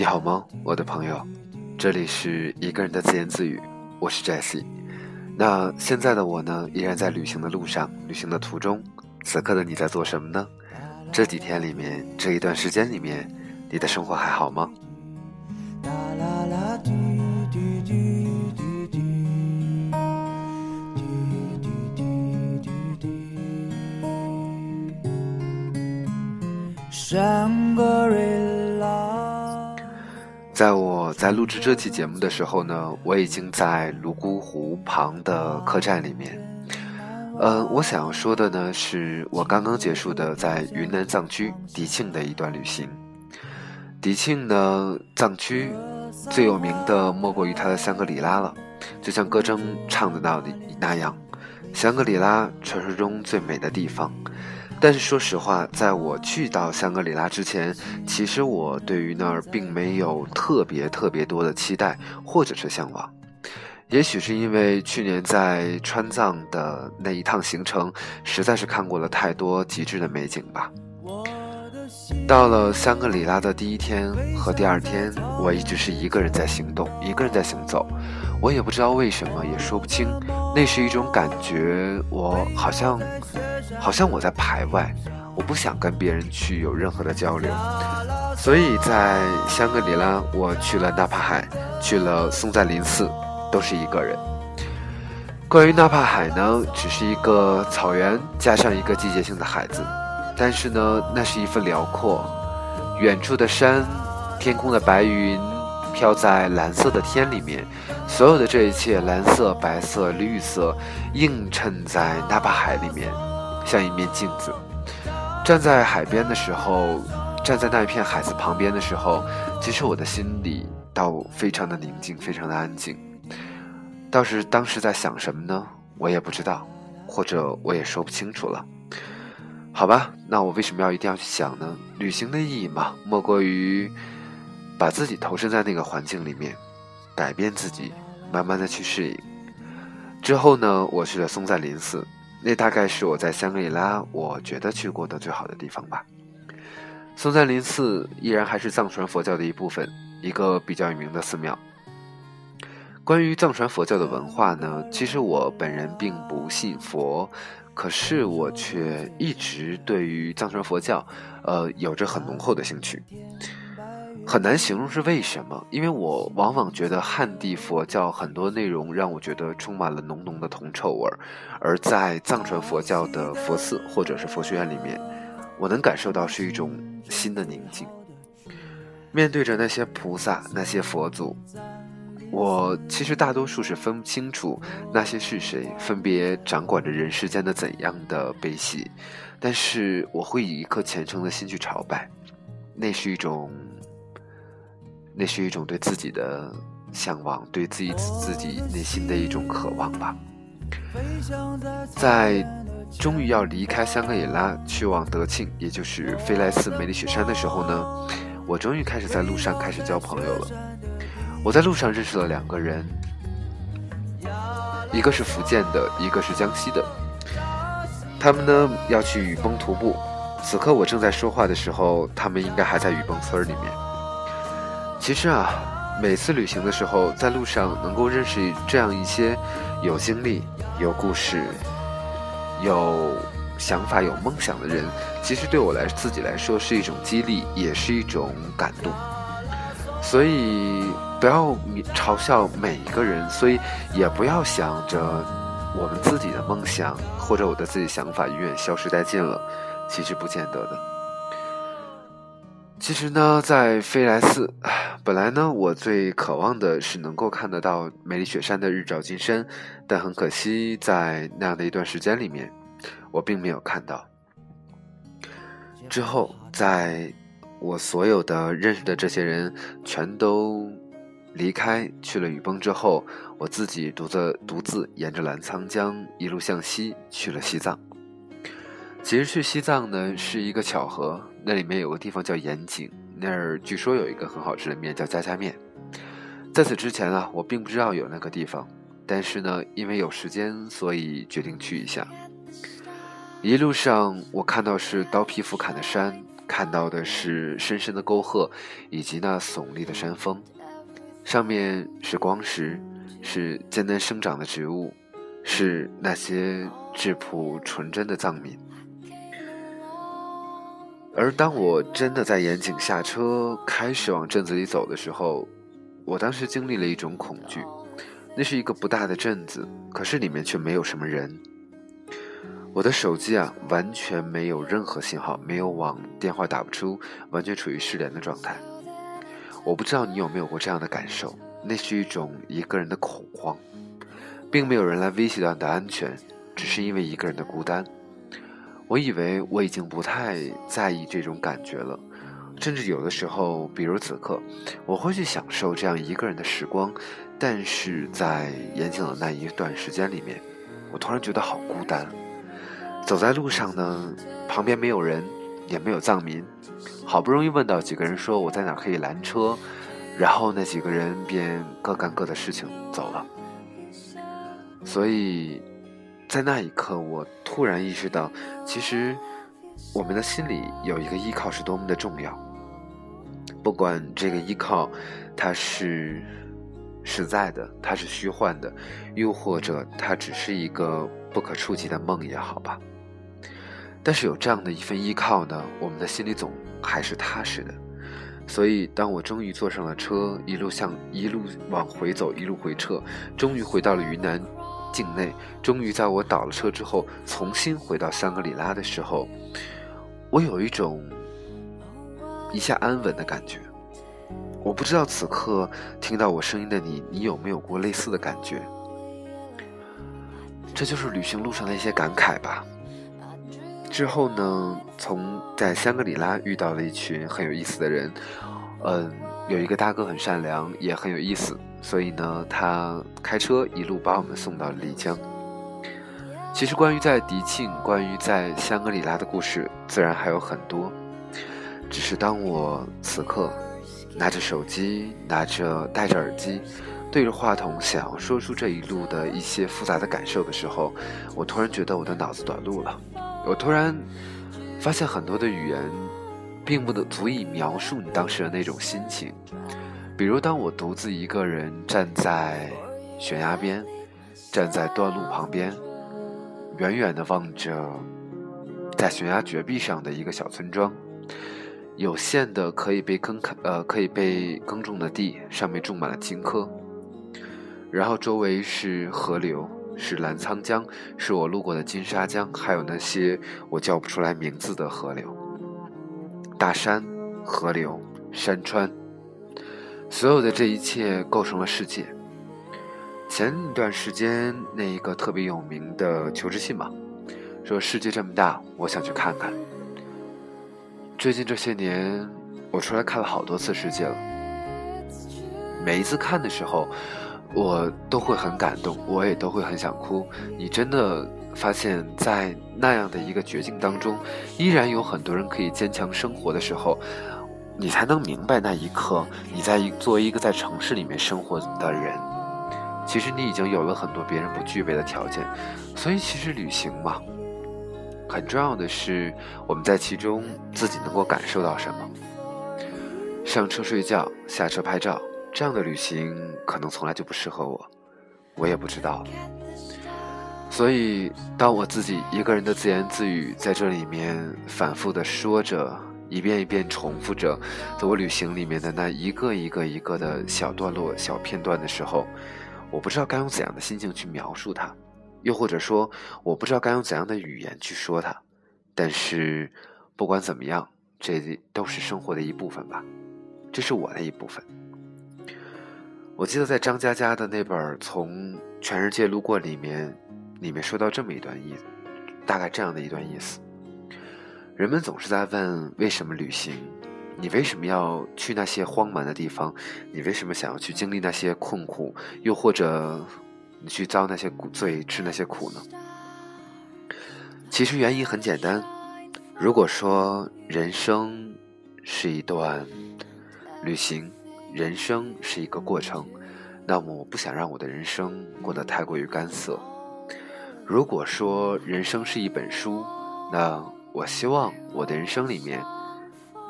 你好吗，我的朋友？这里是一个人的自言自语，我是 Jessie。那现在的我呢，依然在旅行的路上，旅行的途中。此刻的你在做什么呢？这几天里面，这一段时间里面，你的生活还好吗？啦啦啦在我在录制这期节目的时候呢，我已经在泸沽湖旁的客栈里面。嗯，我想要说的呢，是我刚刚结束的在云南藏区迪庆的一段旅行。迪庆呢，藏区最有名的莫过于它的香格里拉了，就像歌中唱的那那样，香格里拉传说中最美的地方。但是说实话，在我去到香格里拉之前，其实我对于那儿并没有特别特别多的期待或者是向往。也许是因为去年在川藏的那一趟行程，实在是看过了太多极致的美景吧。到了香格里拉的第一天和第二天，我一直是一个人在行动，一个人在行走。我也不知道为什么，也说不清。那是一种感觉，我好像，好像我在排外，我不想跟别人去有任何的交流。所以在香格里拉，我去了纳帕海，去了松赞林寺，都是一个人。关于纳帕海呢，只是一个草原加上一个季节性的海子，但是呢，那是一份辽阔，远处的山，天空的白云。飘在蓝色的天里面，所有的这一切，蓝色、白色、绿色，映衬在纳帕海里面，像一面镜子。站在海边的时候，站在那一片海子旁边的时候，其实我的心里倒非常的宁静，非常的安静。倒是当时在想什么呢？我也不知道，或者我也说不清楚了。好吧，那我为什么要一定要去想呢？旅行的意义嘛，莫过于。把自己投身在那个环境里面，改变自己，慢慢的去适应。之后呢，我去了松赞林寺，那大概是我在香格里拉我觉得去过的最好的地方吧。松赞林寺依然还是藏传佛教的一部分，一个比较有名的寺庙。关于藏传佛教的文化呢，其实我本人并不信佛，可是我却一直对于藏传佛教，呃，有着很浓厚的兴趣。很难形容是为什么，因为我往往觉得汉地佛教很多内容让我觉得充满了浓浓的铜臭味儿，而在藏传佛教的佛寺或者是佛学院里面，我能感受到是一种新的宁静。面对着那些菩萨、那些佛祖，我其实大多数是分不清楚那些是谁，分别掌管着人世间的怎样的悲喜，但是我会以一颗虔诚的心去朝拜，那是一种。那是一种对自己的向往，对自己自己内心的一种渴望吧。在终于要离开香格里拉去往德庆，也就是飞来寺梅里雪山的时候呢，我终于开始在路上开始交朋友了。我在路上认识了两个人，一个是福建的，一个是江西的。他们呢要去雨崩徒步。此刻我正在说话的时候，他们应该还在雨崩村里面。其实啊，每次旅行的时候，在路上能够认识这样一些有经历、有故事、有想法、有梦想的人，其实对我来自己来说是一种激励，也是一种感动。所以不要嘲笑每一个人，所以也不要想着我们自己的梦想或者我的自己想法永远消失殆尽了，其实不见得的。其实呢，在飞来寺，本来呢，我最渴望的是能够看得到梅里雪山的日照金山，但很可惜，在那样的一段时间里面，我并没有看到。之后，在我所有的认识的这些人全都离开去了雨崩之后，我自己独自独自沿着澜沧江一路向西去了西藏。其实去西藏呢是一个巧合，那里面有个地方叫盐井，那儿据说有一个很好吃的面叫家家面。在此之前啊，我并不知道有那个地方，但是呢，因为有时间，所以决定去一下。一路上我看到是刀劈斧砍的山，看。到的是深深的沟壑，以及那耸立的山峰，上面是光石，是艰难生长的植物，是那些质朴纯真的藏民。而当我真的在盐井下车，开始往镇子里走的时候，我当时经历了一种恐惧。那是一个不大的镇子，可是里面却没有什么人。我的手机啊，完全没有任何信号，没有网，电话打不出，完全处于失联的状态。我不知道你有没有过这样的感受，那是一种一个人的恐慌，并没有人来威胁到你的安全，只是因为一个人的孤单。我以为我已经不太在意这种感觉了，甚至有的时候，比如此刻，我会去享受这样一个人的时光。但是在延井的那一段时间里面，我突然觉得好孤单。走在路上呢，旁边没有人，也没有藏民。好不容易问到几个人说我在哪可以拦车，然后那几个人便各干各的事情走了。所以。在那一刻，我突然意识到，其实我们的心里有一个依靠是多么的重要。不管这个依靠，它是实在的，它是虚幻的，又或者它只是一个不可触及的梦也好吧。但是有这样的一份依靠呢，我们的心里总还是踏实的。所以，当我终于坐上了车，一路向一路往回走，一路回撤，终于回到了云南。境内终于在我倒了车之后，重新回到香格里拉的时候，我有一种一下安稳的感觉。我不知道此刻听到我声音的你，你有没有过类似的感觉？这就是旅行路上的一些感慨吧。之后呢，从在香格里拉遇到了一群很有意思的人，嗯，有一个大哥很善良，也很有意思。所以呢，他开车一路把我们送到丽江。其实，关于在迪庆、关于在香格里拉的故事，自然还有很多。只是当我此刻拿着手机、拿着戴着耳机，对着话筒，想要说出这一路的一些复杂的感受的时候，我突然觉得我的脑子短路了。我突然发现，很多的语言并不能足以描述你当时的那种心情。比如，当我独自一个人站在悬崖边，站在断路旁边，远远地望着在悬崖绝壁上的一个小村庄，有限的可以被耕垦呃可以被耕种的地上面种满了青稞，然后周围是河流，是澜沧江，是我路过的金沙江，还有那些我叫不出来名字的河流，大山、河流、山川。所有的这一切构成了世界。前一段时间，那一个特别有名的求职信嘛，说世界这么大，我想去看看。最近这些年，我出来看了好多次世界了。每一次看的时候，我都会很感动，我也都会很想哭。你真的发现，在那样的一个绝境当中，依然有很多人可以坚强生活的时候。你才能明白那一刻，你在作为一个在城市里面生活的人，其实你已经有了很多别人不具备的条件。所以，其实旅行嘛，很重要的是我们在其中自己能够感受到什么。上车睡觉，下车拍照，这样的旅行可能从来就不适合我，我也不知道。所以，当我自己一个人的自言自语在这里面反复的说着。一遍一遍重复着，在我旅行里面的那一个一个一个的小段落、小片段的时候，我不知道该用怎样的心情去描述它，又或者说，我不知道该用怎样的语言去说它。但是，不管怎么样，这都是生活的一部分吧，这是我的一部分。我记得在张嘉佳的那本《从全世界路过》里面，里面说到这么一段意，大概这样的一段意思。人们总是在问为什么旅行？你为什么要去那些荒蛮的地方？你为什么想要去经历那些困苦？又或者你去遭那些罪、吃那些苦呢？其实原因很简单。如果说人生是一段旅行，人生是一个过程，那么我不想让我的人生过得太过于干涩。如果说人生是一本书，那我希望我的人生里面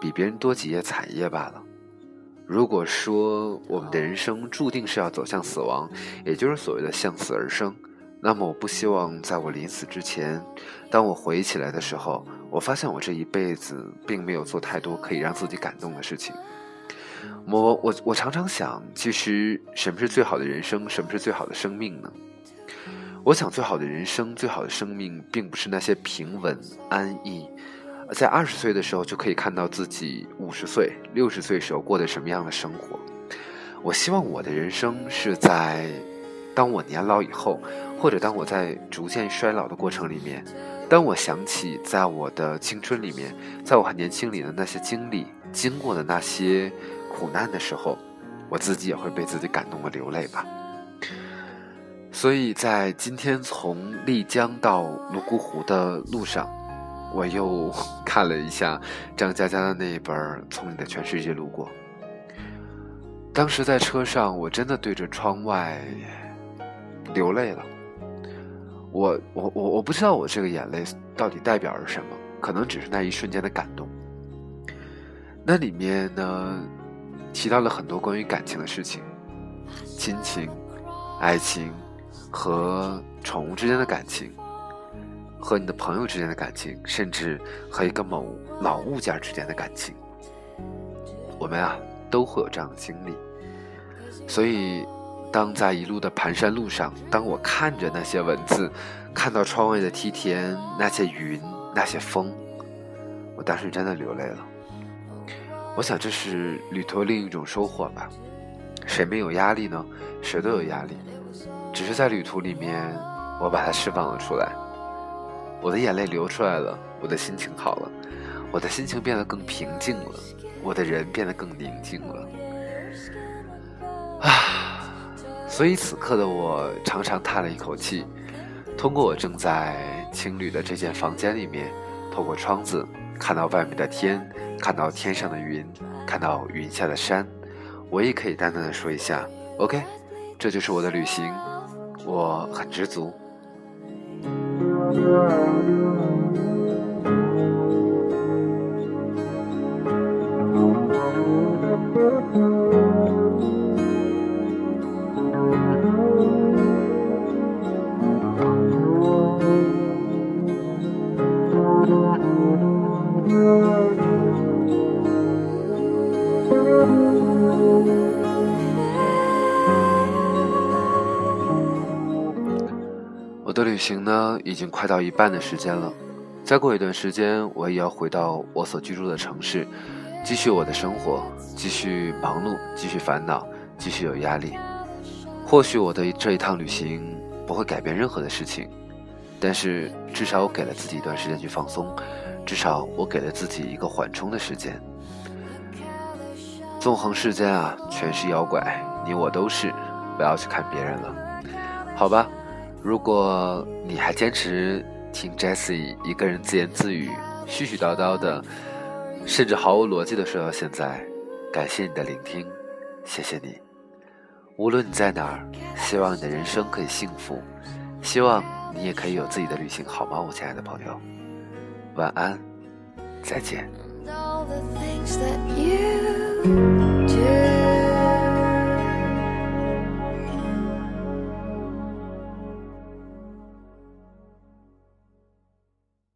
比别人多几页彩页罢了。如果说我们的人生注定是要走向死亡，也就是所谓的向死而生，那么我不希望在我临死之前，当我回忆起来的时候，我发现我这一辈子并没有做太多可以让自己感动的事情。我我我常常想，其实什么是最好的人生？什么是最好的生命呢？我想，最好的人生，最好的生命，并不是那些平稳安逸。在二十岁的时候就可以看到自己五十岁、六十岁时候过的什么样的生活。我希望我的人生是在当我年老以后，或者当我在逐渐衰老的过程里面，当我想起在我的青春里面，在我还年轻里的那些经历、经过的那些苦难的时候，我自己也会被自己感动的流泪吧。所以在今天从丽江到泸沽湖的路上。我又看了一下张嘉佳的那一本《从你的全世界路过》。当时在车上，我真的对着窗外流泪了。我我我我不知道我这个眼泪到底代表着什么，可能只是那一瞬间的感动。那里面呢，提到了很多关于感情的事情，亲情、爱情和宠物之间的感情。和你的朋友之间的感情，甚至和一个某老物件之间的感情，我们啊都会有这样的经历。所以，当在一路的盘山路上，当我看着那些文字，看到窗外的梯田、那些云、那些风，我当时真的流泪了。我想，这是旅途另一种收获吧。谁没有压力呢？谁都有压力，只是在旅途里面，我把它释放了出来。我的眼泪流出来了，我的心情好了，我的心情变得更平静了，我的人变得更宁静了，啊！所以此刻的我长长叹了一口气。通过我正在青旅的这间房间里面，透过窗子看到外面的天，看到天上的云，看到云下的山，我也可以淡淡的说一下：“OK，这就是我的旅行，我很知足。”我的旅行呢，已经快到一半的时间了。再过一段时间，我也要回到我所居住的城市，继续我的生活，继续忙碌，继续烦恼，继续有压力。或许我的这一趟旅行不会改变任何的事情，但是至少我给了自己一段时间去放松，至少我给了自己一个缓冲的时间。纵横世间啊，全是妖怪，你我都是，不要去看别人了，好吧？如果你还坚持听 Jessie 一个人自言自语、絮絮叨叨的，甚至毫无逻辑的说到现在，感谢你的聆听，谢谢你。无论你在哪儿，希望你的人生可以幸福，希望你也可以有自己的旅行，好吗，我亲爱的朋友？晚安，再见。